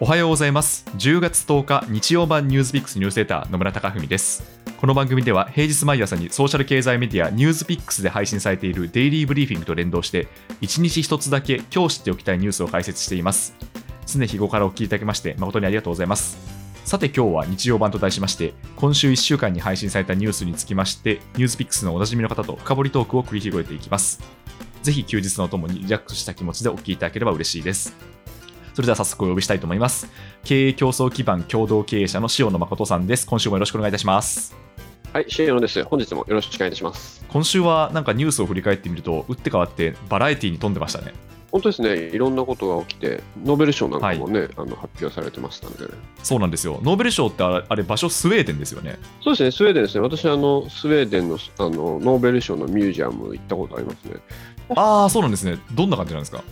おはようございます。10月10日日曜版ニュースピックスニュースレター野村貴文です。この番組では平日毎朝にソーシャル経済メディアニュースピックスで配信されているデイリーブリーフィングと連動して1日1つだけ今日知っておきたいニュースを解説しています。常日頃からお聞きいただきまして誠にありがとうございます。さて今日は日曜版と題しまして今週1週間に配信されたニュースにつきましてニュースピックスのおなじみの方と深掘りトークを繰り広げていきます。ぜひ休日のともにリラックスした気持ちでお聞きいただければ嬉しいです。それでは早速お呼びしたいと思います。経営競争基盤共同経営者の塩野誠さんです。今週もよろしくお願いいたします。はい、塩野です。本日もよろしくお願いいたします。今週はなんかニュースを振り返ってみると、打って変わってバラエティに富んでましたね。本当ですね、いろんなことが起きて、ノーベル賞なんかもね、あの発表されてましたので、そうなんですよ。ノーベル賞ってあれあれ場所スウェーデンですよね。そうですね、スウェーデンですね、私、あのスウェーデンのあのノーベル賞のミュージアム行ったことありますね。ああ、そうなんですね。どんな感じなんですか？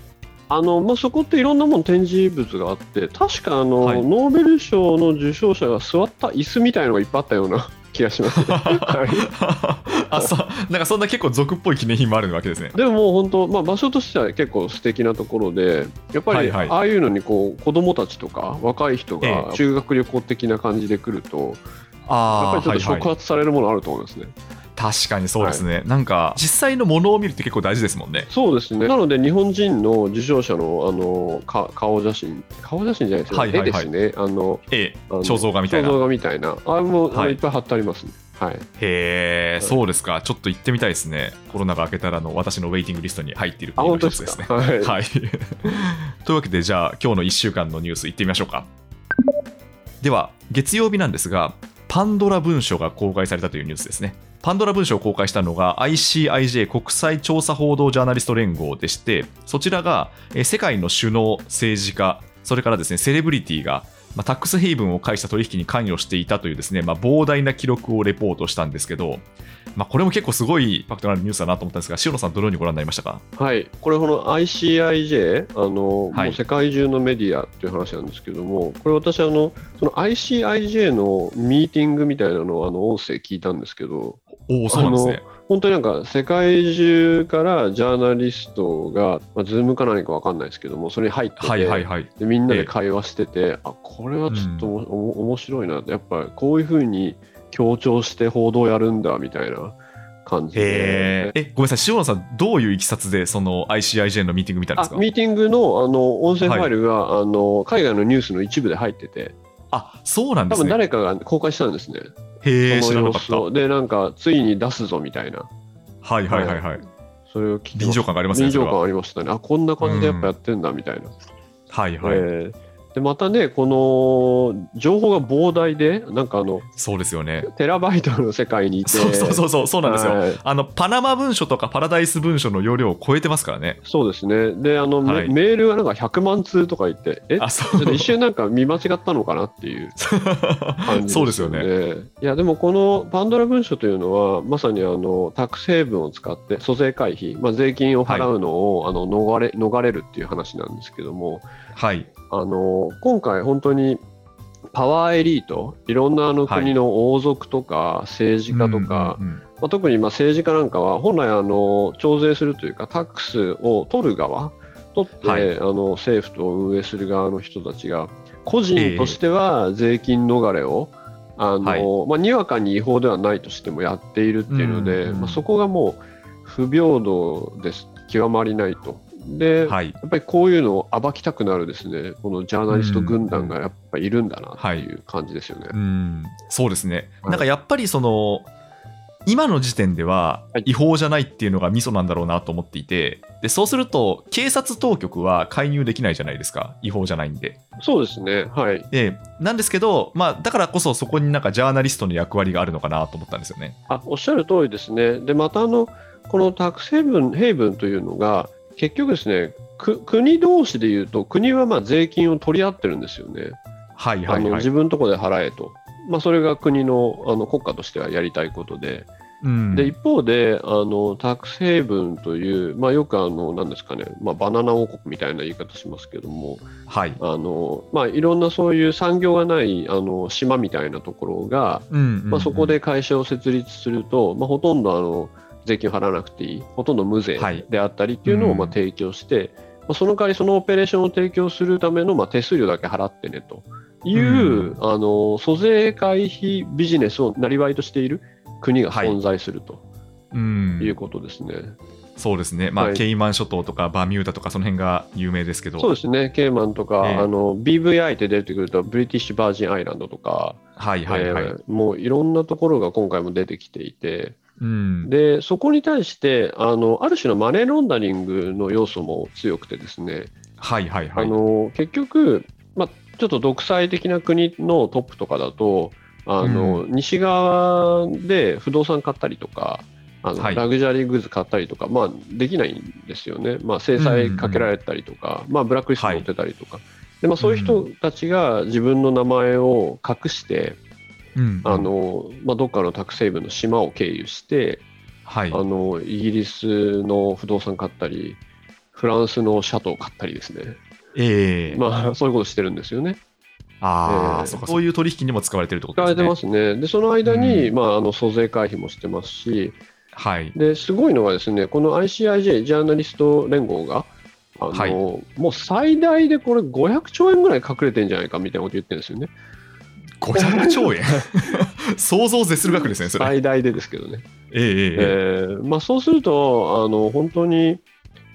あのまあ、そこっていろんなもの展示物があって、確かあの、はい。ノーベル賞の受賞者が座った椅子みたいのがいっぱいあったような気がします、はい。あそう。なんかそんな結構俗っぽい記念品もあるわけですね。でももう本当、まあ、場所としては結構素敵なところで、やっぱり、ああいうのにこう子供たちとか若い人えが修学旅行的な感じで来ると、やっぱりちょっと触発されるものあると思いますね。確かにそうですね。なんか実際のものを見るって結構大事ですもんね。そうですね。なので、日本人の受賞者のあのか顔写真、顔写真じゃないですよ、はいはいはい絵ですね。あのええ、あの肖像画みたいな肖像画みたいな。あれも、あはいのいっぱい貼ってありますね。はい。へえ、そうですか。ちょっと行ってみたいですね。コロナが明けたらの私のウェイティングリストに入っているあ、国の一つですね。ですか。はい。はい。というわけで、じゃあ、今日の1週間のニュースいってみましょうか。では、月曜日なんですが、パンドラ文書が公開されたというニュースですね。パンドラ文書を公開したのが ICIJ 国際調査報道ジャーナリスト連合でして、そちらがえー世界の首脳、政治家、それからですね、セレブリティが、まあ、タックスヘイブンを介した取引に関与していたというですね、まあ、膨大な記録をレポートしたんですけど、まあ、これも結構すごいインパクトのあるニュースだなと思ったんですが、塩野さん、どのようにご覧になりましたか？はい、これ、この ICIJ、あのはい。もう世界中のメディアっていう話なんですけども、これ、私あの、その ICIJ のミーティングみたいなのをあの音声聞いたんですけど、おお、そうなんですね。本当になんか世界中からジャーナリストが、まあ、 Zoom か何か分かんないですけども、それに入ってて、はいはいはい。でみんなで会話してて、あこれはちょっとおも面白いな、やっぱこういうふうに強調して報道やるんだみたいな感じへで。え、ごめんなさい、塩野さん、どういういきさつでその ICIJ のミーティング見たんですかあミーティングのあの音声ファイルが、あの海外のニュースの一部で入ってて、あそうなんですね。多分誰かが公開したんですね。へえ、知そらなかった。で、なんか、ついに出すぞみたいな、はいはいはいはい。それを聞臨場感がありますね。臨場感ありましたね。あ、こんな感じでやっぱやってんだみたいな。はいはい、えーでまたね、この情報が膨大で、なんかあの、そうですよね。テラバイトの世界にいて、そうそうそうそう、なんですよ。はいあの、パナマ文書とかパラダイス文書の容量を超えてますからね。そうですね。で、あの、メはいメールがなんか100万通とか言って、え？あ、そちょっと一瞬なんか見間違ったのかなっていう 感じそうですよね。いや、でもこのパンドラ文書というのは、まさにあのタックスヘイブンを使って、租税回避、まあ、税金を払うのを、あの逃れ逃れるっていう話なんですけども、はい。あの今回、本当にパワーエリート、いろんなあのはい。国の王族とか政治家とか、まあ、特にまあ政治家なんかは、本来あの、徴税するというか、タックスを取る側、取って、はい。あの政府と運営する側の人たちが、個人としては税金逃れを、あのはい。まあ、にわかに違法ではないとしてもやっているっていうので、うんうん。まあ、そこがもう不平等です、極まりないと。で、はい。やっぱりこういうのを暴きたくなるですね、このジャーナリスト軍団がやっぱいるんだなっていう感じですよね。うん、そうですね。はいなんかやっぱりその、今の時点でははい違法じゃないっていうのがミソなんだろうなと思っていて、でそうすると、警察当局は介入できないじゃないですか、違法じゃないんで。そうですね、はい。でなんですけど、まあ、だからこそそこになんかジャーナリストの役割があるのかなと思ったんですよね。あおっしゃる通りですね。で、またあの、このタックスヘイブンヘイブンというのが、結局ですね、く国同士でいうと、国はまあ税金を取り合ってるんですよね。はいはいはいあの自。分のところで払えと。まあ、それが国のあの国家としてはやりたいことで、うんで一方であのタックスヘイブンという、まあ、よくあのなんですかね、まあ、バナナ王国みたいな言い方しますけどもはい。あの、まあ、いろんなそういう産業がないあの島みたいなところが、うんうんうんまあ、そこで会社を設立すると、まあ、ほとんどあの税金を払わなくていい。ほとんど無税はい。であったりっていうのをうん。まあ提供して、あその代わりそのオペレーションを提供するための、まあ、手数料だけ払ってねという、うあの租税回避ビジネスをなりわいとしている国が存在するとうん。いうことですね。そうですね、まあはい。ケイマン諸島とかバミューダとかその辺が有名ですけど。そうですね、ケイマンとか、ええ。あの BVI って出てくると、ブリティッシュ・バージン・アイランドとか、はいはいはい、えーもういろんなところが今回も出てきていて、うん、でそこに対してあの、ある種のマネーロンダリングの要素も強くてですね、はいはいはい。あの結局、まあ、ちょっと独裁的な国のトップとかだと、あの西側で不動産買ったりとか、あのはい。ラグジュアリーグッズ買ったりとか、まあ、できないんですよね、まあ、制裁かけられたりとか、まあ、ブラックリストに載ってたりとか、でまあ、そういう人たちが自分の名前を隠して、うんあのまあ、どっかのタックセイブンの島を経由して、はいあのイギリスの不動産買ったり、フランスのシャトーを買ったりですね、ええまあ、そういうことしてるんですよね。ああ、ええそうかそういう取引にも使われてるってこと使わですね。れてますね。で、その間に、うんまあ、あの租税回避もしてますし、はい。ですごいのがですね、この ICIJ、ジャーナリスト連合が、あのはいもう最大でこれ500兆円ぐらい隠れてんじゃないかみたいなこと言ってるんですよね。500兆円？想像を絶する額ですね、それ。最大でですけどね。えええーまあ、そうするとあの、本当に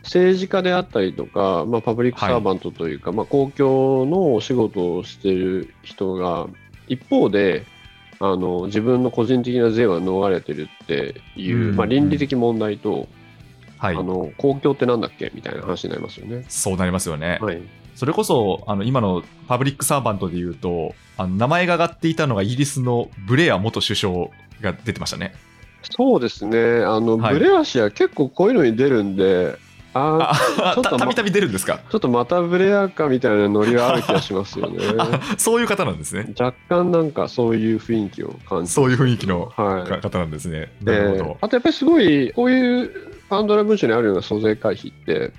政治家であったりとか、まあ、パブリックサーバントというか、まあ、公共のお仕事をしている人が、一方であの自分の個人的な税は逃れてるっていう、うんまあ、倫理的問題と、はいあ。の公共ってなんだっけ？みたいな話になりますよね。そうなりますよね。はい、それこそ、あの今のパブリックサーバントで言うと、あの名前が挙がっていたのがイギリスのブレア元首相が出てましたね。そうですねあの、はいブレア氏は結構こういうのに出るんで、ああちょっとまたたびたび出るんですか？ちょっとまたブレアかみたいなノリはある気がしますよね。あ そういう方なんですね。若干なんかそういう雰囲気を感じそういう雰囲気のはいか方なんですね。なるほでど。あとやっぱりすごいこういうパンドラ文書にあるような租税回避って、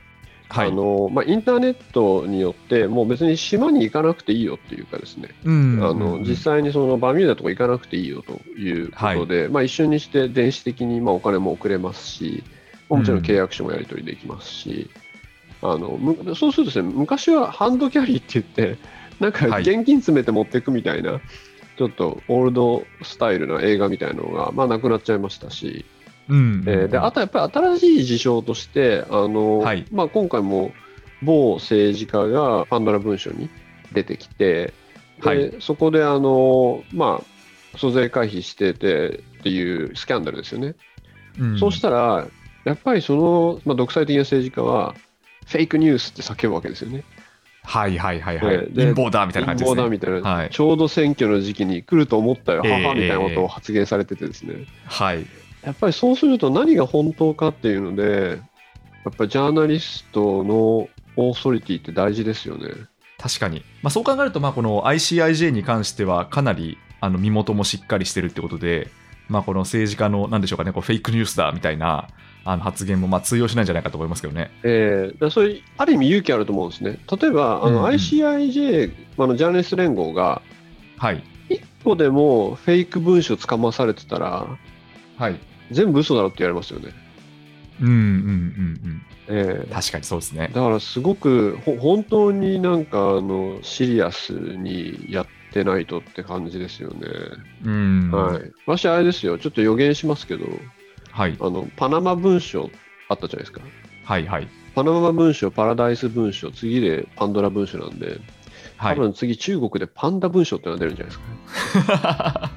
はい。あのまあ、インターネットによってもう別に島に行かなくていいよっていうかですね、うん。あの実際にそのバミューダとか行かなくていいよということで、まあ、一緒にして電子的にまあお金も送れますし、もちろん契約書もやり取りできますし、あのむそうするとですね、昔はハンドキャリーって言って、なんかはい。現金詰めて持っていくみたいな、ちょっとオールドスタイルな映画みたいなのが、まあ、なくなっちゃいましたし、うんえーであとやっぱり新しい事象として、あのはいまあ、今回も某政治家がパンドラ文書に出てきて、ではいそこであの、まあ、租税回避しててっていうスキャンダルですよね。うんそうしたら、やっぱりその、まあ、独裁的な政治家は、フェイクニュースって叫ぶわけですよね。はいはいはいはい。陰謀だみたいな感じですね。陰謀だみたいな、はいちょうど選挙の時期に来ると思ったよ、ええ母みたいなことを発言されててですね。はい。やっぱりそうすると何が本当かっていうので、やっぱりジャーナリストのオーソリティって大事ですよね。確かに。まあ、そう考えると、まあ、この ICIJ に関してはかなりあの身元もしっかりしてるってことで、まあ、この政治家の、なんでしょうかね、こうフェイクニュースだみたいなあの発言もまあ通用しないんじゃないかと思いますけどね。えー、それ、ある意味勇気あると思うんですね。例えば、あのうんうん ICIJ、あのジャーナリスト連合が、はい。一個でもフェイク文書つかまされてたら、はい。全部嘘だろって言われますよね。うんうんうんえうん。確かにそうですね。だからすごくほ本当になんかあのシリアスにやってないとって感じですよね。うん。はい。私あれですよ、ちょっと予言しますけど、はい。あのパナマ文書あったじゃないですか。はいはい。パナマ文書、パラダイス文書、次でパンドラ文書なんで、はい。多分次中国でパンダ文書ってのが出るんじゃないですか、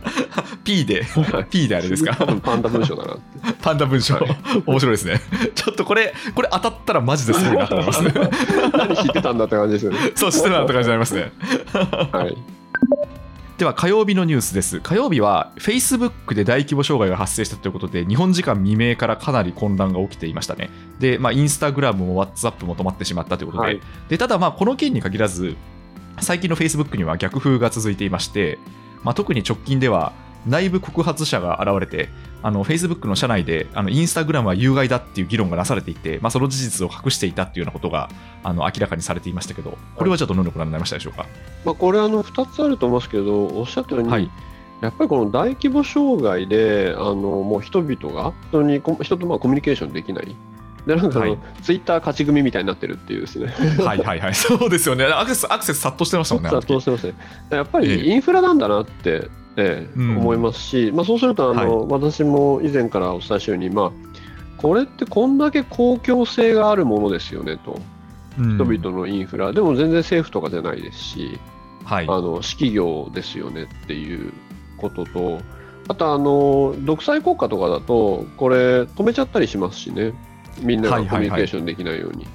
P で、P であれですか？多分パンダ文書だなって。パンダ文章、はい面白いですね。ちょっとこれ、これ当たったらマジですごいなと思いますね。何知ってたんだって感じですよね。そうしてなって感じになりますね。はい。では火曜日のニュースです。火曜日は Facebook で大規模障害が発生したということで、日本時間未明からかなり混乱が起きていましたね。で、まあ、インスタグラムも WhatsApp も止まってしまったということで、はいでただ、まあ、この件に限らず、最近の Facebook には逆風が続いていまして、まあ、特に直近では内部告発者が現れて、あの Facebook の社内であのインスタグラムは有害だっていう議論がなされていて、まあ、その事実を隠していたっていうようなことがあの明らかにされていましたけど、これはちょっとどのようにご覧になりましたでしょうか？まあ、これあの2つあると思いますけど、おっしゃったように、はいやっぱりこの大規模障害で、あのもう人々が人にこ人とまあコミュニケーションできない、でなんかあの、はいツイッター勝ち組みたいになってるっていうですね。はいはいはい、そうですよね。アクセス、アクセス殺到してましたもんね。殺到時してますね。やっぱええりインフラなんだなって、ええうん思いますし、まあ、そうするとあの、私も以前からお伝えしたように、まあ、これってこんだけ公共性があるものですよねと、うん人々のインフラ、でも全然政府とかじゃないですし、はい。あの私企業ですよねっていうことと、あとあの、独裁国家とかだと、これ、止めちゃったりしますしね、みんながコミュニケーションできないように。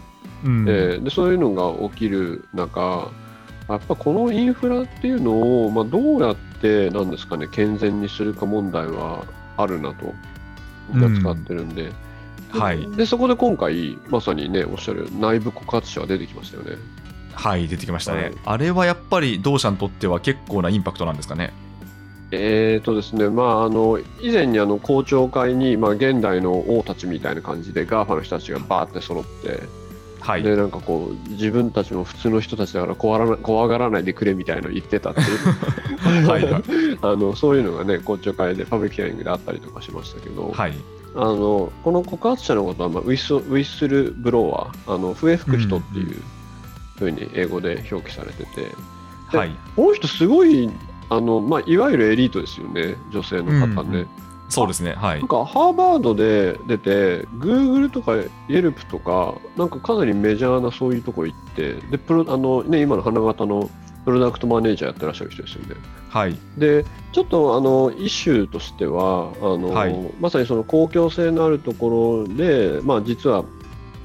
でそういうのが起きる中、やっぱこのインフラっていうのを、まあ、どうやってなんですか、ね、健全にするか問題はあるなと、僕は使ってるんで、ではい。でそこで今回、まさにね、おっしゃる内部告発者が出てきましたよね。はい、出てきましたね、はい。あれはやっぱり同社にとっては結構なインパクトなんですかね。えーとですねまあ、あの以前にあの公聴会に、まあ、現代の王たちみたいな感じで GAFA の人たちがバーって揃って、はい。でなんかこう自分たちも普通の人たちだから怖らな怖がらないでくれみたいなの言ってたっていう はいはい あのそういうのがね公聴会でパブリックヒアリングであったりとかしましたけど、はい。あのこの告発者のことは、まあ、ウィスウィッスルブロワーあの笛吹く人っていうふうに英語で表記されてて、ではい。この人すごいあの、まあ、いわゆるエリートですよね女性の方ね。うんうんそうですね。はいなん。かハーバードで出て、Google とか Yelp とか、なんかかなりメジャーなそういうとこ行って、でプロあのね、今の花形のプロダクトマネージャーやってらっしゃる人ですよね。はい。で、ちょっとあのイシューとしては、あのはいまさにその公共性のあるところで、まあ、実は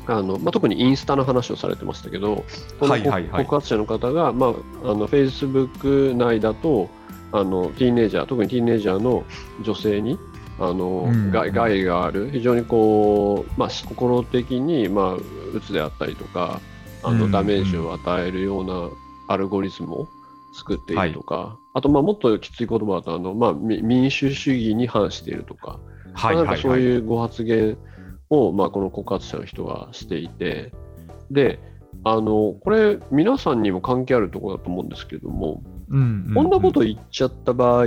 あのまあ、特にインスタの話をされてましたけど、このはいはいはい告発者の方が、まあ、あの Facebook 内だとあの、ティーネイジャー、特にティーネイジャーの女性にあの、うん害害がある、非常にこう、まあ、心的に、まあ、うつであったりとか、あうんのダメージを与えるようなアルゴリズムを作っているとか、あと、まあ、もっときつい言葉だとあの、まあ、み民主主義に反しているとか、はい。なんかはい。はい。そういうご発言を、まあ、この告発者の人がしていて、で、あのこれ、皆さんにも関係あるところだと思うんですけども、うんこんなこと言っちゃった場合、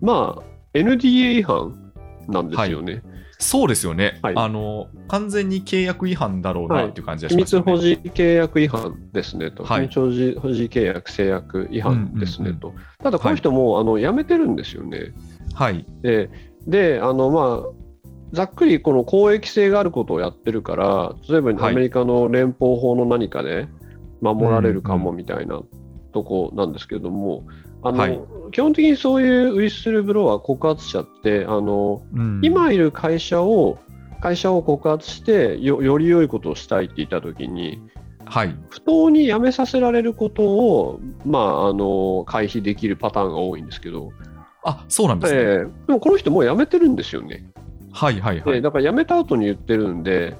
まあ、NDA 違反なんですよね。そうですよね、はいあの。完全に契約違反だろうはないっていう感じが秘しますよね。密保持契約違反ですねと、はい秘密保持契約制約違反ですねうんうんと、ただこの人も、あの辞めてるんですよね。はい。で、であのまあ、ざっくりこの公益性があることをやってるから、例えばはいアメリカの連邦法の何かで守られるかもうんみたいなとこなんですけども、あのはい基本的にそういうウィッスルブロワー告発者って、あのうん今いる会社を会社を告発してよより良いことをしたいって言ったときに、はい。不当に辞めさせられることを、まあ、あの回避できるパターンが多いんですけど、あ、そうなんですね。ええでもこの人もう辞めてるんですよね。はいはいはい。でだから辞めた後に言ってるんで、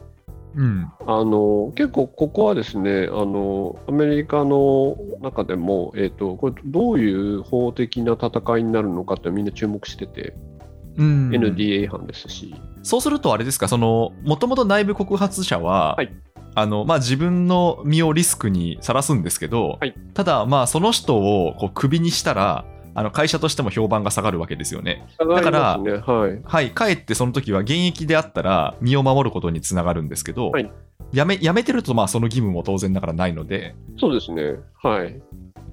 うん。あの結構ここはですねあのアメリカの中でも、えー、とこれどういう法的な戦いになるのかってみんな注目してて、うん NDA 違反ですし、そうするとあれですか、その、もともと内部告発者は、はいあのまあ、自分の身をリスクにさらすんですけど、はいただ、まあ、その人をこうクビにしたら、あの会社としても評判が下がるわけですよね。だからはい、はい、かえってその時は現役であったら身を守ることにつながるんですけど、はい。やめやめてるとまあその義務も当然ながらないので、そうですね、はい、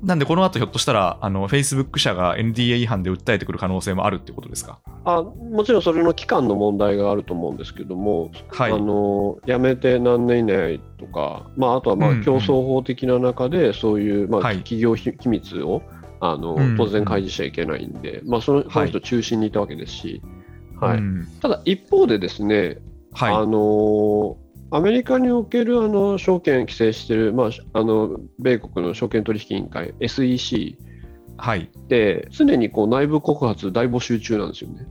なんでこの後ひょっとしたら、あの Facebook 社が NDA 違反で訴えてくる可能性もあるってことですか？あもちろんそれの期間の問題があると思うんですけども、はい。あの辞めて何年以内とか、まあ、あとはまあ競争法的な中で、そういう、まあ、はい。企業秘秘密をあの、当然開示しちゃいけないんで、まあ、そのその人中心にいたわけですし、はい。うん。ただ一方でですね、はい。あのアメリカにおけるあの証券規制している、まあ、あの米国の証券取引委員会 SEC はい、って常にこう内部告発大募集中なんですよね。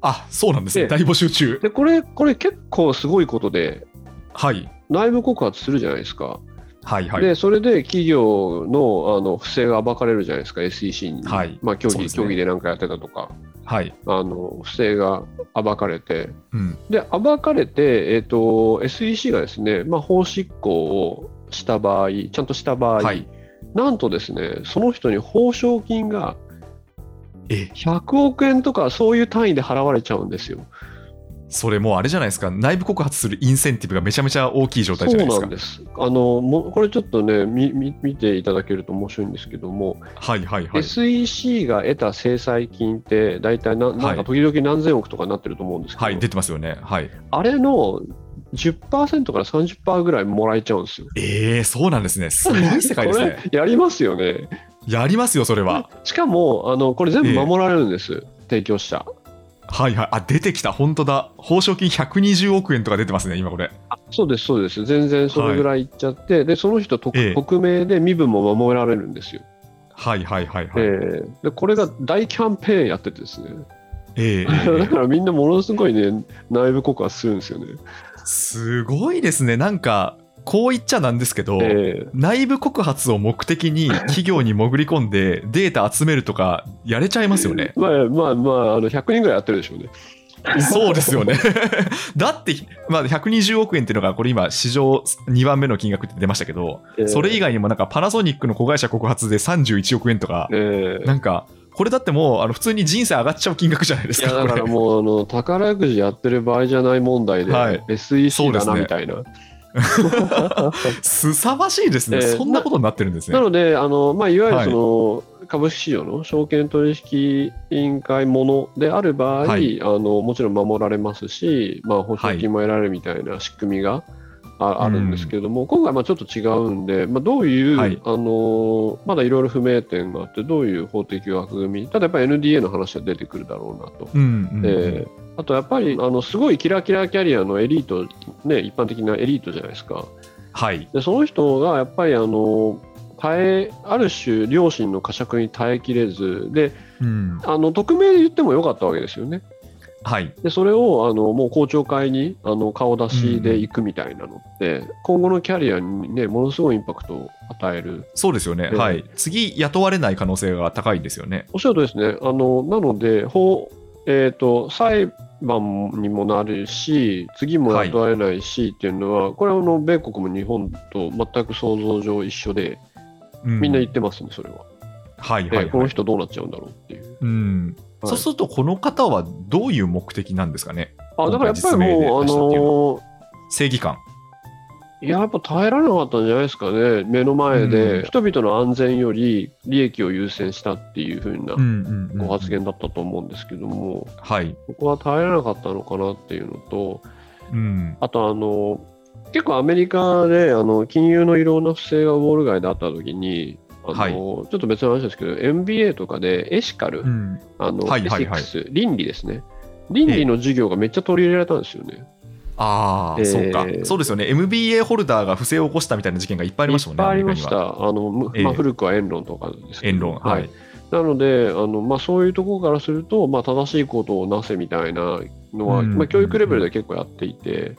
あそうなんですね、で大募集中。でこれこれ結構すごいことではい、内部告発するじゃないですか。はい、はい。でそれで企業のあの不正が暴かれるじゃないですか SEC に、はい。まあ、競技ね。競技で何かやってたとか。はい、あの不正が暴かれて。うん、で暴かれて、えー、と SEC がですね、まあ、法執行をした場合ちゃんとした場合、はい。なんとですねその人に報奨金がえ、100億円とかそういう単位で払われちゃうんですよ。それもうあれじゃないですか、内部告発するインセンティブがめちゃめちゃ大きい状態じゃないですか。そうなんです。あのもこれちょっとねみみ、見ていただけると面白いんですけども、はいはいはい。SEC が得た制裁金って、大体ななんか時々何千億とかになってると思うんですけど、はい、出てますよね。はい。あれの10%から30%ぐらいもらえちゃうんですよ。えー、そうなんですね。すごい世界ですね。やりますよね。やりますよ、それは。しかも、あのこれ全部守られるんです、提供者。はいはい。あ、出てきた。本当だ。報奨金120億円とか出てますね、今これ。そうです、そうです。全然それぐらいいっちゃって、でその人匿、ええ匿名で身分も守られるんですよ。はいはいはいはい。えーでこれが大キャンペーンやっててですね。えーえー だからみんなものすごいね、内部告発するんですよね。すごいですね。なんか、こう言っちゃなんですけど、え内部告発を目的に 企業に潜り込んでデータ集めるとかやれちゃいますよね ー。まあまあまあ、あの100人ぐらいやってるでしょうね。そうですよね。だって、まあ、120億円っていうのが、これ今、史上2番目の金額って出ましたけど、えーそれ以外にもなんかパナソニックの子会社告発で31億円とか、えーなんか、これだってもう、あの普通に人生上がっちゃう金額じゃないですか。だからもうあの宝くじやってる場合じゃない問題で、はい SEC だなみたいな。すさまじいですね、えーそんなことになってるんですね。なので、あのまあ、いわゆるその、株式市場の証券取引委員会ものである場合、はい。あのもちろん守られますし、まあ、保証金も得られるみたいな仕組みがあ,、あるんですけれども、今回まあちょっと違うんで、まあ、どういう、はい。あのまだいろいろ不明点があって、どういう法的枠組み、ただやっぱり NDA の話は出てくるだろうなと。うんうんうん。であとやっぱりあのすごいキラキラキャリアのエリート、ね、一般的なエリートじゃないですか。はい。でその人がやっぱりあの耐えある種、両親の呵責に耐えきれずでうんあの匿名で言ってもよかったわけですよね。はい。でそれをあのもう公聴会にあの顔出しで行くみたいなのって、今後のキャリアに、ね、ものすごいインパクトを与える。そうですよね。ええはい。次、雇われない可能性が高いんですよね。おっしゃるとりですね。あのなので法、えー、と裁判にもなるし、次も雇われないしっていうのは、これはあの米国も日本と全く想像上一緒で、うんみんな言ってますね、それは。はいはい、でこのはい。人どうなっちゃうんだろうっていう。うん。はいそうすると、この方はどういう目的なんですかね？あだからやっぱりもう、あのの正義感。いややっぱ耐えられなかったんじゃないですかね、目の前で、うん人々の安全より利益を優先したっていうふうなご発言だったと思うんですけども、はい。ここは耐えられなかったのかなっていうのと、うん。あとあの、結構アメリカであの金融のいろんな不正がウォール街であったときに、あのはいちょっと別の話ですけど、MBA とかでエシカル、うん。あのはいはいはいエシックス、倫理ですね。倫理の授業がめっちゃ取り入れられたんですよね。ああ、えーそうか。そうですよね。MBA ホルダーが不正を起こしたみたいな事件がいっぱいありましたもんね。いっぱいありまし。た。あのまあ、古くはエンロンとかですけど言論。はい。なので、あのまあ、そういうところからすると、まあ、正しいことをなせみたいなのは、うんまあ、教育レベルで結構やっていて、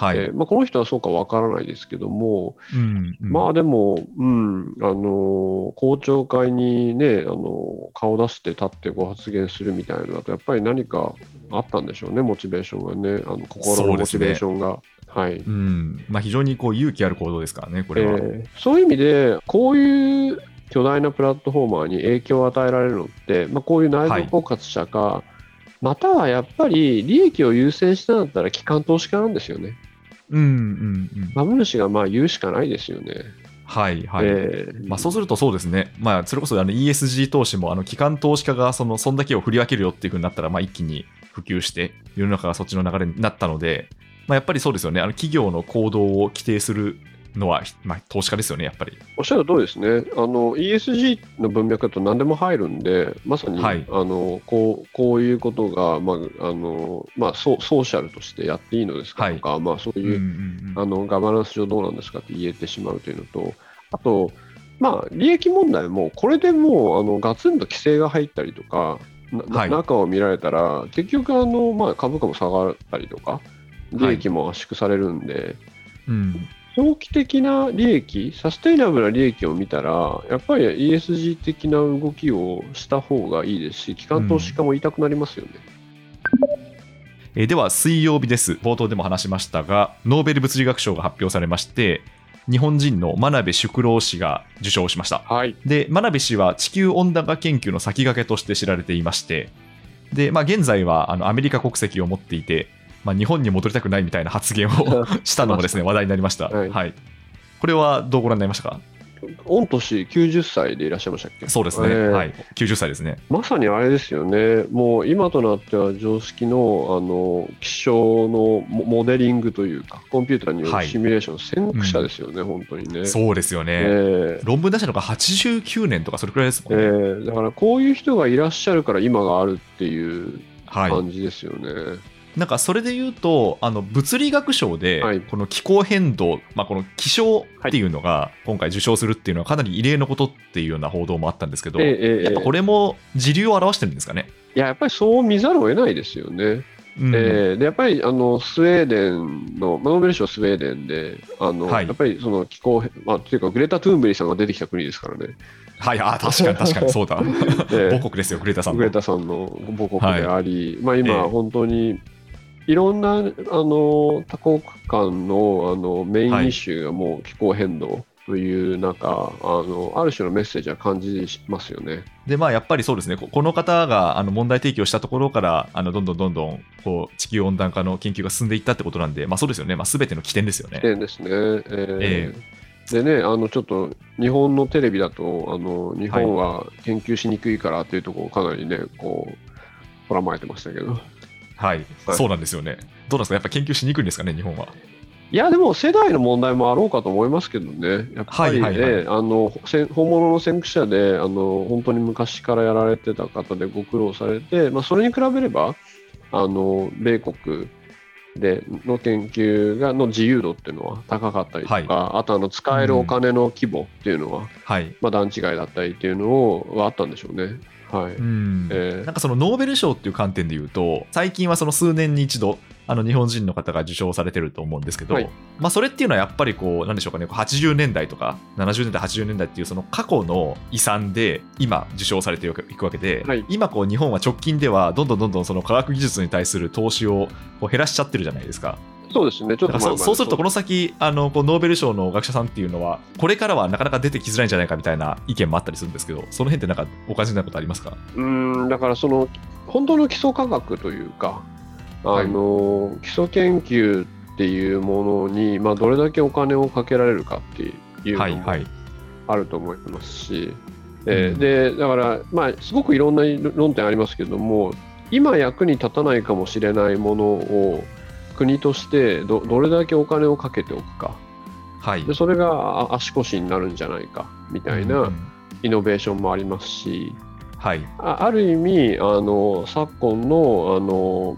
はい。えーまあ、この人はそうかわからないですけども、うんうんまあでも、うん、あの公聴会にね、あの顔出して立ってご発言するみたいなのだと、やっぱり何かあったんでしょうね、モチベーションがね、あの心のモチベーションが。はいうん。まあ、非常にこう勇気ある行動ですからね、これは。えーそういう意味で、こういう巨大なプラットフォーマーに影響を与えられるのって、まあ、こういう内部告発者か、またはやっぱり利益を優先したんだったら機関投資家なんですよね。うんうんうん。株主がまあ言うしかないですよね。はいはい。えーまあ、そうするとそうですね、まあ、それこそあの ESG 投資もあの機関投資家がそのそんだけを振り分けるよっていうふうになったら、まあ、一気に普及して、世の中がそっちの流れになったので、まあ、やっぱりそうですよね、あの企業の行動を規定するのは、まあ、投資家ですよね、やっぱり。おっしゃる通りですね。あの ESG の文脈だと何でも入るんで、まさに、はい。あのこうこういうことが、まああのまあ、ソソーシャルとしてやっていいのですかとか、まあ、そういう、うんうんうん。あのガバナンス上どうなんですかって言えてしまうというのと、あと、まあ、利益問題も、これでもうあのガツンと規制が入ったりとか、なはい。中を見られたら、結局あの、まあ、株価も下がったりとか、利益も圧縮されるんで、うん長期的な利益、サステイナブルな利益を見たら、やっぱり ESG 的な動きをした方がいいですし、機関投資家も言いたくなりますよね。えーでは水曜日です冒頭でも話しましたがノーベル物理学賞が発表されまして日本人の真鍋淑郎氏が受賞しましたはい。で真鍋氏は地球温暖化研究の先駆けとして知られていましてで、まあ、現在はあのアメリカ国籍を持っていてまあ、日本に戻りたくないみたいな発言を したのもですね話題になりました。はい。はい、これはどうご覧になりましたか？御年90歳でいらっしゃいましたっけ？そうですね、えーはい、90歳ですね。まさにあれですよね、もう今となっては常識のあの気象のモモデリングというか、コンピューターによはい。るシミュレーション、先駆者ですよね、本当にね。そうですよね。えー論文出したのが89年とかそれくらいですもえんね。ーだからこういう人がいらっしゃるから今があるっていうはい、感じですよね。なんかそれで言うと、あの物理学賞ではい、この気候変動、まあ、この気象っていうのが今回受賞するっていうのはかなり異例のことっていうような報道もあったんですけど、えーえーやっぱこれも時流を表してるんですかね？いややっぱりそう見ざるを得ないですよね。うん。えーでやっぱりあのスウェーデンの、まあノーベル賞スウェーデンで、あのはい。やっぱりその気候変、まあ、というか、グレタ・トゥーンベリさんが出てきた国ですからね、はい、あ確かに確かに そうだ。え母国ですよ、グレタさんの。グレタさんの母国であり、まあ、今、ええ。本当にいろんなあの多国間のあのメインイシューがもう気候変動という中、あのある種のメッセージは感じますよね。で、まあ、やっぱりそうですね、ここの方があの問題提起をしたところから、あのどんどんどんどんこう地球温暖化の研究が進んでいったってことなんで、まあ、そうですよね、まあ、全ての起点ですよね。点ですね。えーえでね、あのちょっと日本のテレビだと、あの日本は研究しにくいからっていうところをかなりね、こう、とらまえてましたけど。はい、はいそうなんですよね。どうなんですか、やっぱ研究しにくいんですかね、日本は。いや、でも世代の問題もあろうかと思いますけどね、やっぱりね、はいはいはいあのせ本物の先駆者であの、本当に昔からやられてた方でご苦労されて、まあ、それに比べれば、あの米国での研究がの自由度っていうのは高かったりとか、はいあとあの使えるお金の規模っていうのは、はい。まあ、段違いだったりっていうのをはあったんでしょうね。はい。うん。えー。なんかそのノーベル賞っていう観点で言うと、最近はその数年に一度、あの日本人の方が受賞されてると思うんですけど、はい。まあそれっていうのはやっぱりこう、なんでしょうかね、こう80年代とか、70年代、80年代っていうその過去の遺産で今受賞されていくわけで、はい。今こう日本は直近ではどんどんどんどんその科学技術に対する投資をこう減らしちゃってるじゃないですか。そうですね、ちょっとそうそう。すると、この先あのこうノーベル賞の学者さんっていうのは、これからはなかなか出てきづらいんじゃないかみたいな意見もあったりするんですけど、その辺ってなんかお感じになることありますか？うーんだからその本当の基礎科学というか、あの基礎研究っていうものに、まあ、どれだけお金をかけられるかっていうのもはいはい。あると思いますし、えーうん。でだから、まあ、すごくいろんな論点ありますけども今役に立たないかもしれないものを国としてどどれだけお金をかけておくかはい。でそれがあ足腰になるんじゃないかみたいうんなイノベーションもありますし、はい。あある意味あの昨今のあの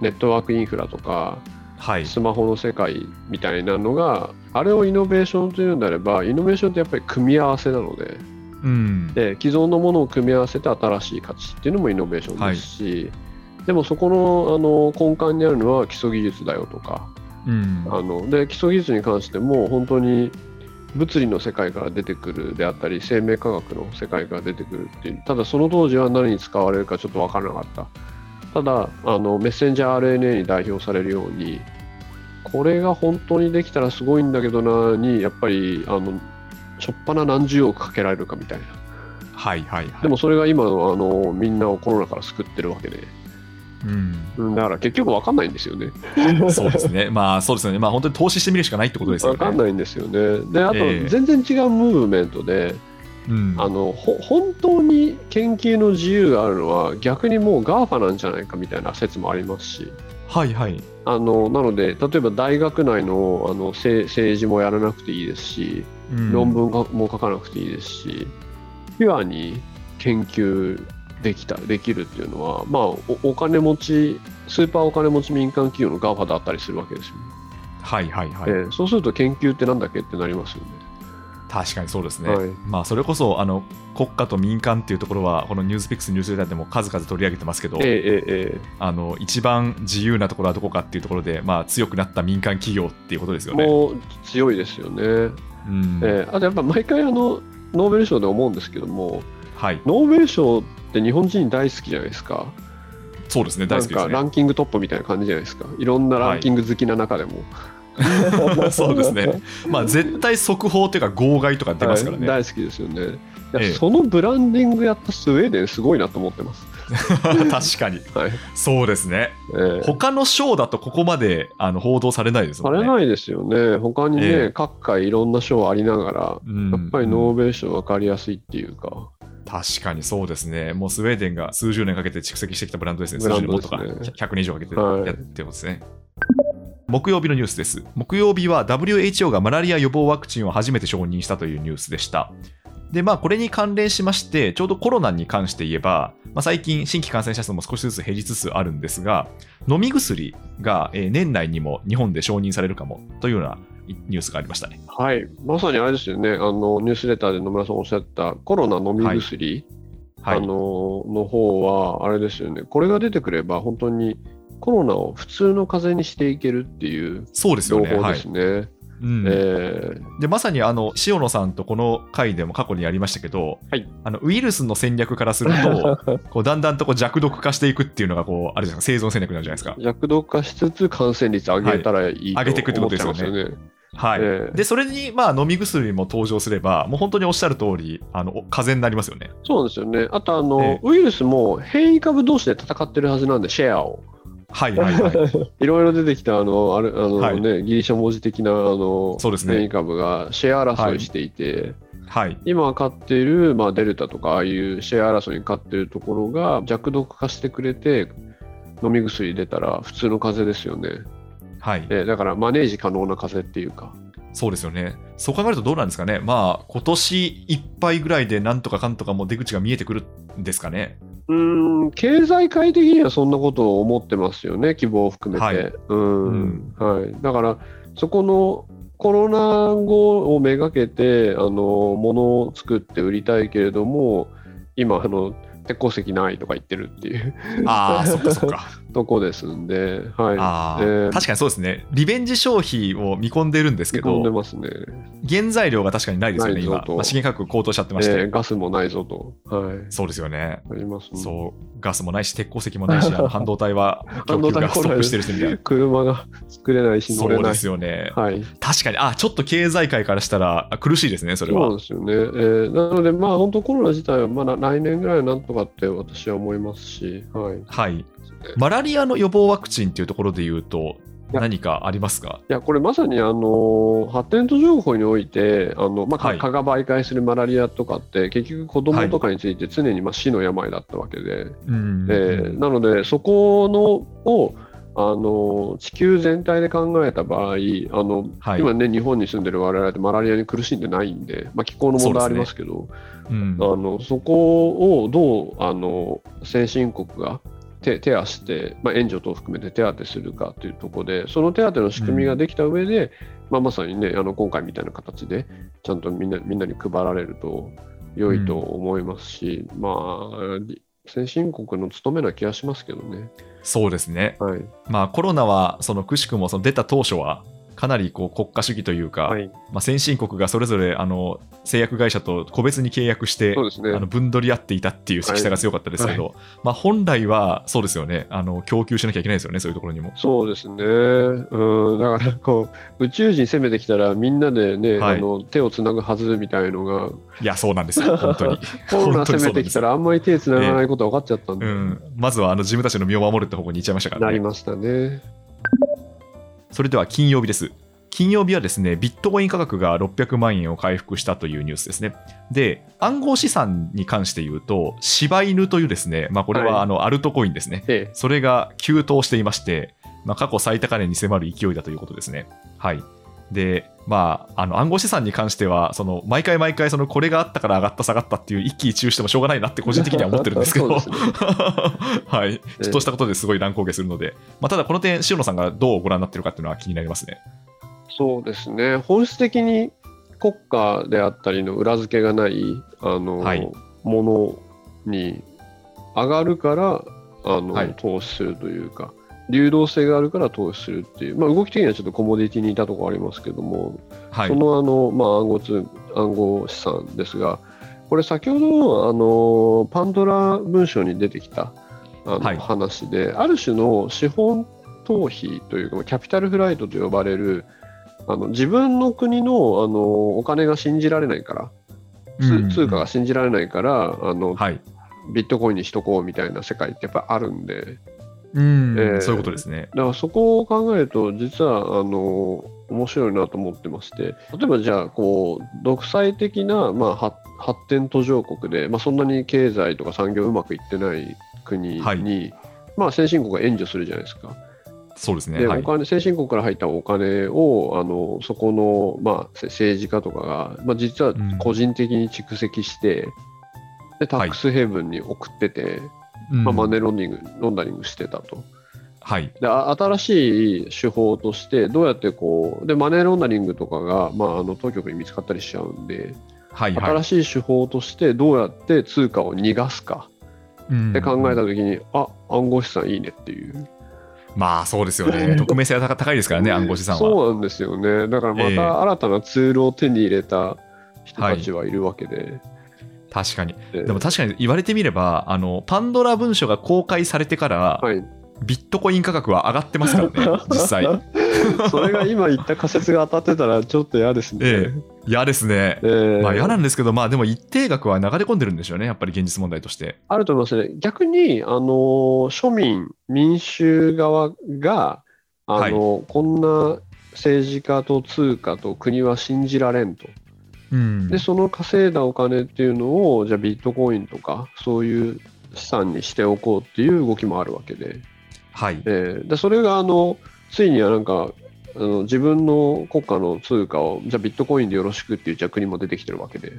ネットワークインフラとかはい。スマホの世界みたいなのがあれをイノベーションというんであればイノベーションってやっぱり組み合わせなのでうん。で既存のものを組み合わせて新しい価値っていうのもイノベーションですし、でもそこのあの根幹にあるのは基礎技術だよとかうん。あので基礎技術に関しても本当に物理の世界から出てくるであったり生命科学の世界から出てくるっていうただその当時は何に使われるかちょっと分からなかったただあのメッセンジャー RNA に代表されるようにこれが本当にできたらすごいんだけどなにやっぱりあのしょっぱな何十億かけられるかみたいなはいはいはい。でもそれが今のあのみんなをコロナから救ってるわけでうん。うんだから結局分かんないんですよね そうですね。まあそうですよね。まあ本当に投資してみるしかないってことですよね。分かんないんですよねであとええ全然違うムーブメントで、うん。あのほ本当に研究の自由があるのは逆にもう GAFA なんじゃないかみたいな説もありますしはいはい。あのなので例えば大学内のあの政政治もやらなくていいですしうん論文がも書かなくていいですしピュアに研究できたできるっていうのは、まあ、おお金持ちスーパーお金持ち民間企業の GAFA だったりするわけですよね、はいはいはい。ええそうすると研究ってなんだっけってなりますよね。確かにそうですね。はいまあそれこそあの国家と民間っていうところはこのニュースピックスニュースレターでも数々取り上げてますけど、えええええあの一番自由なところはどこかっていうところで、まあ、強くなった民間企業っていうことですえよね。もう強いですよね。うんえーあとやっぱ毎回あのノーベル賞で思うんですけどもはい、ノーベル賞って日本人大好きじゃないですか。そうですね、大好きですね。なんかランキングトップみたいな感じじゃないですか。いろんなランキング好きな中でも、そうですね。まあ絶対速報というか号外とか出ますからね。はい。大好きですよね。ええ。そのブランディングやったスウェーデンすごいなと思ってます。確かに。はい。そうですね。えー他の賞だとここまであの報道されないですもんね。されないですよね、他にね、ええ。各界いろんな賞ありながら、うん。やっぱりノーベル賞分かりやすいっていうか、確かにそうですね。もうスウェーデンが数十年かけて蓄積してきたブランドですね。数十年とか、100年以上かけてはいやってますね。木曜日のニュースです。木曜日は WHO がマラリア予防ワクチンを初めて承認したというニュースでした。で、まあ、これに関連しまして、ちょうどコロナに関して言えば、まあ、最近、新規感染者数も少しずつ減りつつあるんですが、飲み薬がえー年内にも日本で承認されるかもというようなニュースがありましたね。はい、まさにあれですよね、あのニュースレターで野村さんおっしゃったコロナ飲み薬、はい。あのの方は、あれですよね、これが出てくれば、本当にコロナを普通の風邪にしていけるっていうそうですよね。はい情報です。ね。うんえーでまさにあの塩野さんとこの回でも過去にやりましたけど、はいあのウイルスの戦略からすると こうだんだんとこう弱毒化していくっていうのがこうあれですか生存戦略なんじゃないですか。弱毒化しつつ感染率上げたらいいと上げていくって思ことですよねますよね。はいええでそれにまあ飲み薬も登場すればもう本当におっしゃる通りあのお風邪になりますよね。そうなんですよね。あとあの、ええウイルスも変異株同士で戦ってるはずなんで、シェアを。はいはいはい。いろいろ出てきたあのあるあの、はいね、ギリシャ文字的なあのそうですね変異株がシェア争いしていて、はい、今勝っている、まあ、デルタとかああいうシェア争いに勝っているところが弱毒化してくれて飲み薬出たら普通の風邪ですよね。はい、えだからマネージ可能な風邪っていうか。そうですよね。そう考えるとどうなんですかね。まあ今年いっぱいぐらいでなんとかかんとかもう出口が見えてくるんですかね。うーん経済界的にはそんなことを思ってますよね、希望を含めて。はいうんはい、だから、そこのコロナ後をめがけてあの物を作って売りたいけれども、今あの、鉄鉱石ないとか言ってるっていうああ、そっかそっか。とこですんで、はい。ああ、えー確かにそうですね。リベンジ消費を見込んでるんですけ見込んでど、ますね。原材料が確かにないですよね、今。まあ、資源価格高騰しちゃってまして。えーガスもないぞと。はい。そうですよね。ありますね。そう、ガスもないし、鉄鉱石もないし、あ の半導体は 供給がストップしてるしみたいな。車が作れないし乗れない。そうですよね。はい。確かに、あ、ちょっと経済界からしたらあ苦しいですね、それそう。ですよね。えーなので、まあ、本当コロナ自体はまだ来年ぐらいなんとかって私は思いますし、はい。いはい。マラリアの予防ワクチンっていうところで言うと、や。何かありますか？や、これまさに、あの、発展途上国において、あの、まあ、はい。蚊が媒介するマラリアとかって、結局子供とかについて常にまあ死の病だったわけで、うん。えーなので、そこのを、あの地球全体で考えた場合あの、はい。今ね、日本に住んでる我々ってマラリアに苦しんでないんで、まあ、気候の問題ありますけど、うん。あのそこをどうあの先進国が手手足して、まあ、援助等を含めて手当てするかというところで、その手当の仕組みができた上で、まあ、まさにね、あの今回みたいな形で、ちゃんとみんなみんなに配られると良いと思いますし、まあ、り先進国の務めな気がしますけどね。そうですね。はい。まあコロナはそのくしくもその出た当初はかなりこう国家主義というか、はい、まあ、先進国がそれぞれあの製薬会社と個別に契約して、ね。あの分取り合っていたっていう色彩が強かったですけど、まあ、本来はそうですよね。あの供給しなきゃいけないですよねそういうところにも。そうですね。うん、だからこう、宇宙人攻めてきたら、みんなでね、はい。あの手をつなぐはずみたいのが、いやそうなんですよ。本当に。コロナ攻めてきたら、あんまり手つながないこと分かっちゃったんで、うん、まずはあの自分たちの身を守るって方向に行っちゃいましたからね。なりましたね。それでは金曜日です。金曜日はですね、ビットコイン価格が600万円を回復したというニュースですね。で、暗号資産に関して言うと、柴犬というですね、まあ、これはいはあのアルトコインですね。ええ、それが急騰していまして、まあ、過去最高値に迫る勢いだということですね。はい。で、まあ、あの暗号資産に関しては、その毎回毎回、そのこれがあったから上がった下がったっていう一喜一憂してもしょうがないなって個人的には思ってるんですけど、ね はい。ちょっとしたことですごい乱高下するので、まあ、ただこの点、塩野さんがどうご覧になってるかっていうのは気になりますね。そうですね。本質的に国家であったりの裏付けがないあの、はいものに上がるからあの、はい投資するというか、流動性があるから投資するっていう、まあ、動き的にはちょっとコモディティにいたところありますけども、はい。そ。のあの、まあ、暗号通暗号資産ですが、これ先ほどのあのパンドラ文書に出てきたあの、はい。話で、ある種の資本逃避というか、キャピタルフライトと呼ばれる、あの自分の国のあのお金が信じられないから、通貨が信じられないから、あのはい。ビットコインにしとこうみたいな世界ってやっぱあるんで、うん、えーそういうことですね。だからそこを考えると、実はあの面白いなと思ってまして、例えばじゃあこう、独裁的な、まあ、発発展途上国で、まあ、そんなに経済とか産業うまくいってない国に、はいまあ、先進国が援助するじゃないですか。そうですね。ではいお金先進国から入ったお金をあのそこの、まあ、せ政治家とかが、まあ、実は個人的に蓄積して、でタックスヘイブンに送ってて、うんまあ、マネーロンダリングロンダリングしてたと。はい。であ新しい手法としてどうやってこうでマネーロンダリングとかが、まあ、あの当局に見つかったりしちゃうんで、はい。はい新しい手法としてどうやって通貨を逃がすかうんって考えたときに、あ暗号資産いいねっていうまあそうですよね。匿名性が高いですからね、暗号資産は。そうなんですよねだからまええた新たなツールを手に入れた人たちはいるわけで、確かに。ででも確かに言われてみれば、あのパンドラ文書が公開されてから、はい、ビットコイン価格は上がってますからね、実際。それが今言った仮説が当たってたらちょっと嫌ですね。え嫌ですね。ええまあ嫌なんですけど、まあでも一定額は流れ込んでるんでしょうね、やっぱり現実問題として。あると思いますね。逆に、あの庶民、民衆側が、あのこんな政治家と通貨と国は信じられんと。うんで、その稼いだお金っていうのを、じゃあビットコインとか、そういう資産にしておこうっていう動きもあるわけで、はい。えーでそれがあのついにはなんかあの自分の国家の通貨を、じゃあビットコインでよろしくっていうじゃあ国も出てきてるわけで、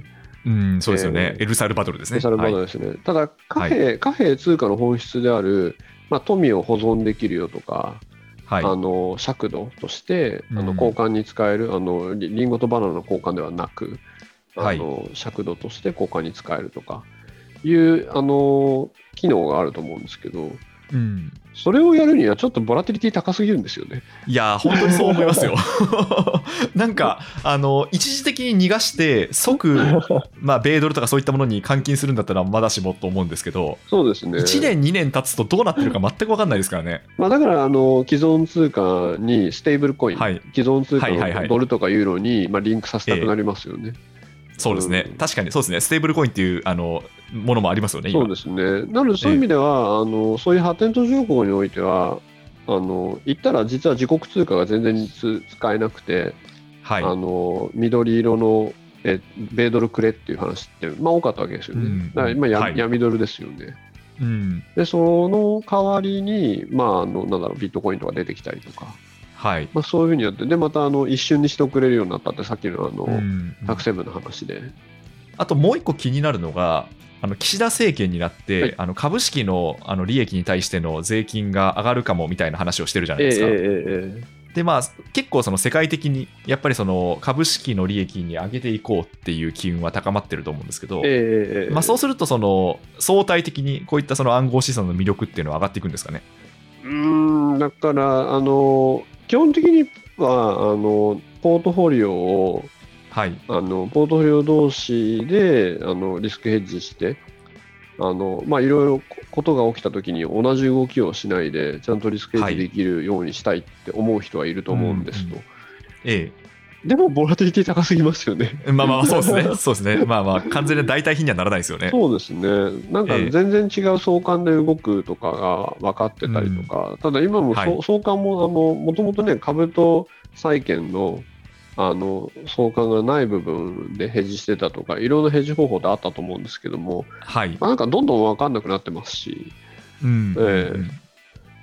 うん、そうですよね。えーエルサルバドルですね。エルサルバドルはいですね。ただ貨幣、貨幣通貨の本質である、まあ、富を保存できるよとか、はい。あの尺度としてあのうん。交換に使える、あのリリンゴとバナナの交換ではなく、はい。あの尺度として交換に使えるとかいうあの機能があると思うんですけど、うんそれをやるにはちょっとボラティリティ高すぎるんですよね。いやー、本当にそう思いますよ。なんか、あの、一時的に逃がして、即、まあ、米ドルとかそういったものに換金するんだったら、まだしもと思うんですけど、そうですね。1年、2年経つとどうなってるか全く分かんないですからね。まあ、だからあの既存通貨にステーブルコイン、はい既存通貨のドルとかユーロに、まあ、リンクさせたくなりますよね。そうですね。うん確かに、そうですね。ステーブルコインっていう、あの、ものもありますよね、今。そうですね。なので、そういう意味では、あのそういう発展途上国においては、あの言ったら実は自国通貨が全然つ使えなくて、はい。あの緑色のえ米ドルくれっていう話って、まあ、多かったわけですよね。うんだから今や、はい闇ドルですよね。うん。で、その代わりに、まあ、あのなんだろう、ビットコインとか出てきたりとか、はい。まあ、そういうふうにやって、で、またあの一瞬にしてくれるようになったって、さっきのあの、うんタクセブンの話で。あともう一個気になるのが、あの岸田政権になって、はいあの株式のあの利益に対しての税金が上がるかもみたいな話をしてるじゃないですか。えええええでまあ、結構その世界的にやっぱりその株式の利益に上げていこうっていう機運は高まってると思うんですけど、えええええまあ、そうするとその相対的にこういったその暗号資産の魅力っていうのは上がっていくんですかね。うーんだからあの基本的にはあのポートフォリオをはい、あのポートフォリオ同士であのリスクヘッジしてあのまあいろいろことが起きたときに同じ動きをしないでちゃんとリスクヘッジできるようにしたいって思う人はいると思うんですと、うんえでもボラティリティ高すぎますよね。え、まあまあそうですね、そうですね、まあまあ完全に代替品にはならないですよね。そうですね、なんかええ。全然違う相関で動くとかが分かってたりとか、ただ今もそ、はい。相関もあのもともとね、株と債券のあの相関がない部分でヘッジしてたとか、いろんなヘッジ方法であったと思うんですけども、はい、まあなんかどんどん分かんなくなってますし、うん。ええ。うん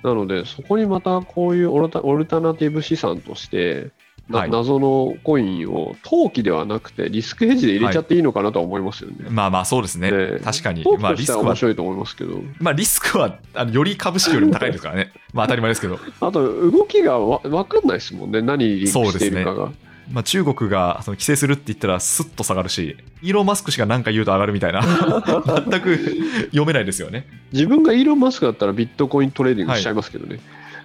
なので、そこにまたこういうオルタオルタナティブ資産として、なはい謎のコインを投機ではなくて、リスクヘッジで入れちゃっていいのかなとは思いますよね。まあまあそうですね、ええ確かに、まあ、リスクは、白いと思いますけど。まあ、リスクはあのより株式よりも高いですからね、まあ当たり前ですけど、あと、動きがわ分かんないですもんね、何にリンクしているかが。まあ、中国がその規制するって言ったら、すっと下がるし、イーロン・マスク氏が何か言うと上がるみたいな、全く読めないですよね。自分がイーロン・マスクだったらビットコイントレーディングしちゃいますけどね。い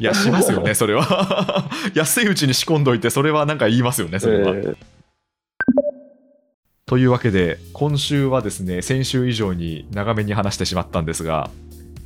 や、しますよね、それは。安いうちに仕込んどいて、それはなんか言いますよね、それは。えーというわけで、今週はですね、先週以上に長めに話してしまったんですが、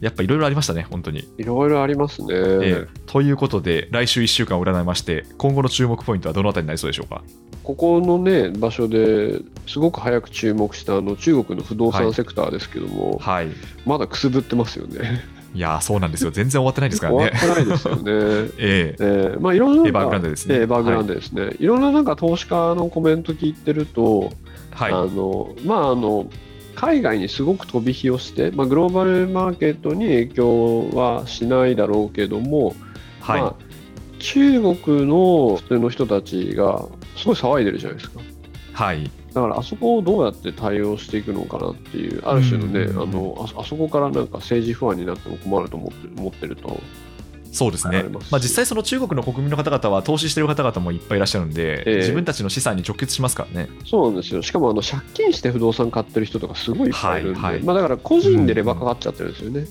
やっぱいろいろありましたね、本当に。いろいろありますね。ええということで、来週1週間を占いまして、今後の注目ポイントはどのあたりになりそうでしょうか？ここのね、場所ですごく早く注目したあの中国の不動産セクターですけども、はい。まだくすぶってますよね。いやー、そうなんですよ。全然終わってないですからね。終わってないですよね。えええーまあ、いろんなエバーグランデですねえーエバーグランデですね、い、ろんななんか投資家のコメント聞いてると、はい。あのまああの海外にすごく飛び火をして、まあ、グローバルマーケットに影響はしないだろうけども、はい。まあ、中国の普通の人たちがすごい騒いでるじゃないですか。はい。だからあそこをどうやって対応していくのかなっていう、ある種のね、うんあのああそこからなんか政治不安になっても困ると思って思ってると、そうですね。まあ、実際、その中国の国民の方々は投資してる方々もいっぱいいらっしゃるんで、ええ。自分たちの資産に直結しますからね。そうなんですよ、しかもあの借金して不動産買ってる人とかすごいいっぱいいるんで、はいはい。まあ、だから個人でレバーかかっちゃってるんですよね。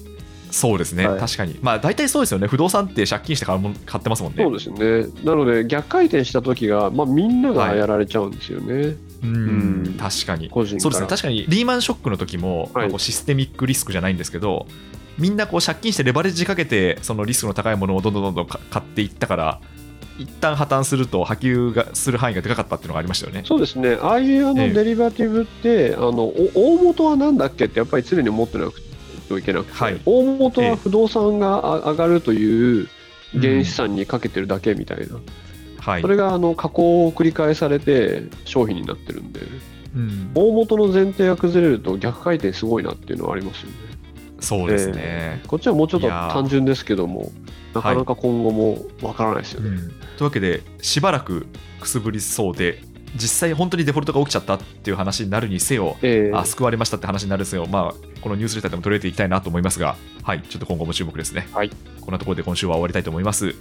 そうですね、はい。確かに。まあ、大体そうですよね、不動産って借金して買うもん買ってますもんね。そうですよね。なので、逆回転した時が、まあ、みんながやられちゃうんですよね、うん。うん。確かに。そうですね、確かにリーマンショックの時も、はい。まあこうシステミックリスクじゃないんですけど、みんなこう借金してレバレッジかけて、そのリスクの高いものをどんどんどんどんか買っていったから、一旦破綻すると波及がする範囲がでかかったっていうのがありましたよね。そうですね、ああいうあのええ。デリバティブって、あのお大元はなんだっけって、やっぱり常に思ってなくてはいけなくて、はい。大元は不動産があ上がるという原資産にかけてるだけみたいな、はい。それがあの加工を繰り返されて商品になってるんで、うん。大元の前提が崩れると逆回転すごいなっていうのはありますよね。そうですね。こっちはもうちょっと単純ですけども、なかなか今後もわからないですよね。うん。というわけで、しばらくくすぶりそうで、実際、本当にデフォルトが起きちゃったっていう話になるにせよ、ええあ救われましたって話になるにせよ、まあ、このニュースレターでも取り入れていきたいなと思いますが、はい、ちょっと今後も注目ですね。はいこんなところで今週は終わりたいと思います。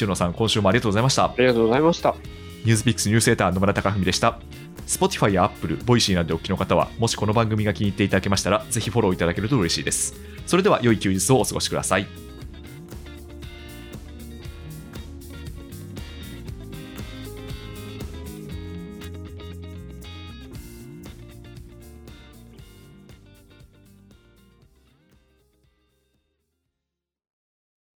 塩野さん、今週もありがとうございました。ありがとうございました。ニュースピックスニュースレター野村貴文でした。Spotify や Apple、Voicy などでお聞きの方は、もしこの番組が気に入っていただけましたら、ぜひフォローいただけると嬉しいです。それでは、良い休日をお過ごしください。